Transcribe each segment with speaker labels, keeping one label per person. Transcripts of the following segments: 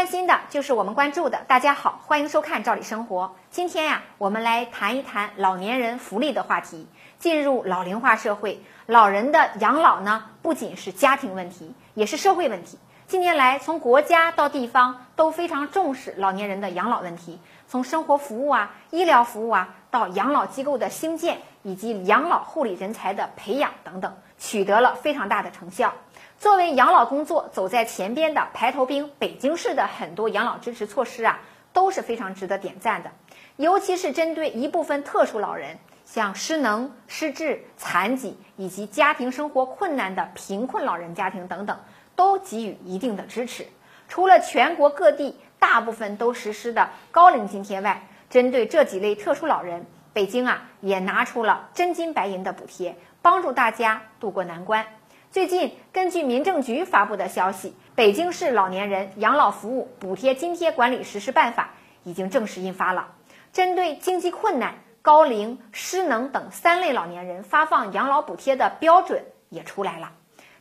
Speaker 1: 关心的就是我们关注的。大家好，欢迎收看《赵理生活》。今天呀，我们来谈一谈老年人福利的话题。进入老龄化社会，老人的养老呢，不仅是家庭问题，也是社会问题。近年来，从国家到地方都非常重视老年人的养老问题，从生活服务啊、医疗服务啊，到养老机构的兴建以及养老护理人才的培养等等，取得了非常大的成效。作为养老工作走在前边的排头兵，北京市的很多养老支持措施啊都是非常值得点赞的，尤其是针对一部分特殊老人，像失能、失智、残疾以及家庭生活困难的贫困老人家庭等等，都给予一定的支持。除了全国各地大部分都实施的高龄津贴外，针对这几类特殊老人，北京啊也拿出了真金白银的补贴，帮助大家渡过难关。最近，根据民政局发布的消息，《北京市老年人养老服务补贴津贴管理实施办法》已经正式印发了。针对经济困难、高龄、失能等三类老年人发放养老补贴的标准也出来了。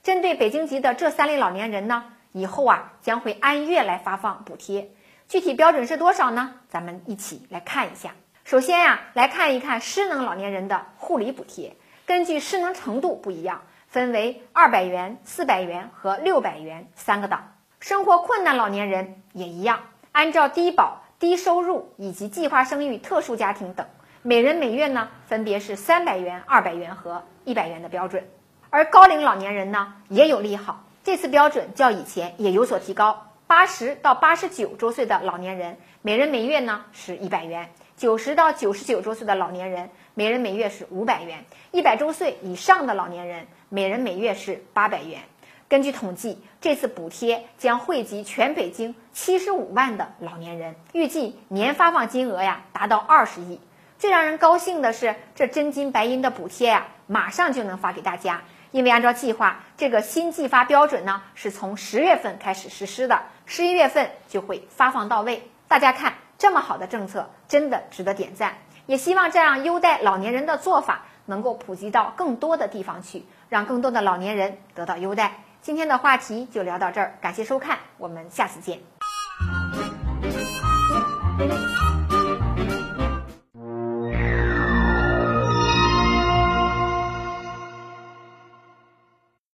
Speaker 1: 针对北京籍的这三类老年人呢，以后啊将会按月来发放补贴。具体标准是多少呢？咱们一起来看一下。首先呀，来看一看失能老年人的护理补贴，根据失能程度不一样。分为二百元、四百元和六百元三个档。生活困难老年人也一样，按照低保、低收入以及计划生育特殊家庭等，每人每月呢分别是三百元、二百元和一百元的标准。而高龄老年人呢也有利好，这次标准较以前也有所提高。八十到八十九周岁的老年人，每人每月呢是一百元；九十到九十九周岁的老年人，每人每月是五百元；一百周岁以上的老年人。每人每月是八百元。根据统计，这次补贴将惠及全北京七十五万的老年人，预计年发放金额呀达到二十亿。最让人高兴的是，这真金白银的补贴呀，马上就能发给大家。因为按照计划，这个新计发标准呢是从十月份开始实施的，十一月份就会发放到位。大家看，这么好的政策，真的值得点赞。也希望这样优待老年人的做法。能够普及到更多的地方去，让更多的老年人得到优待。今天的话题就聊到这儿，感谢收看，我们下次见。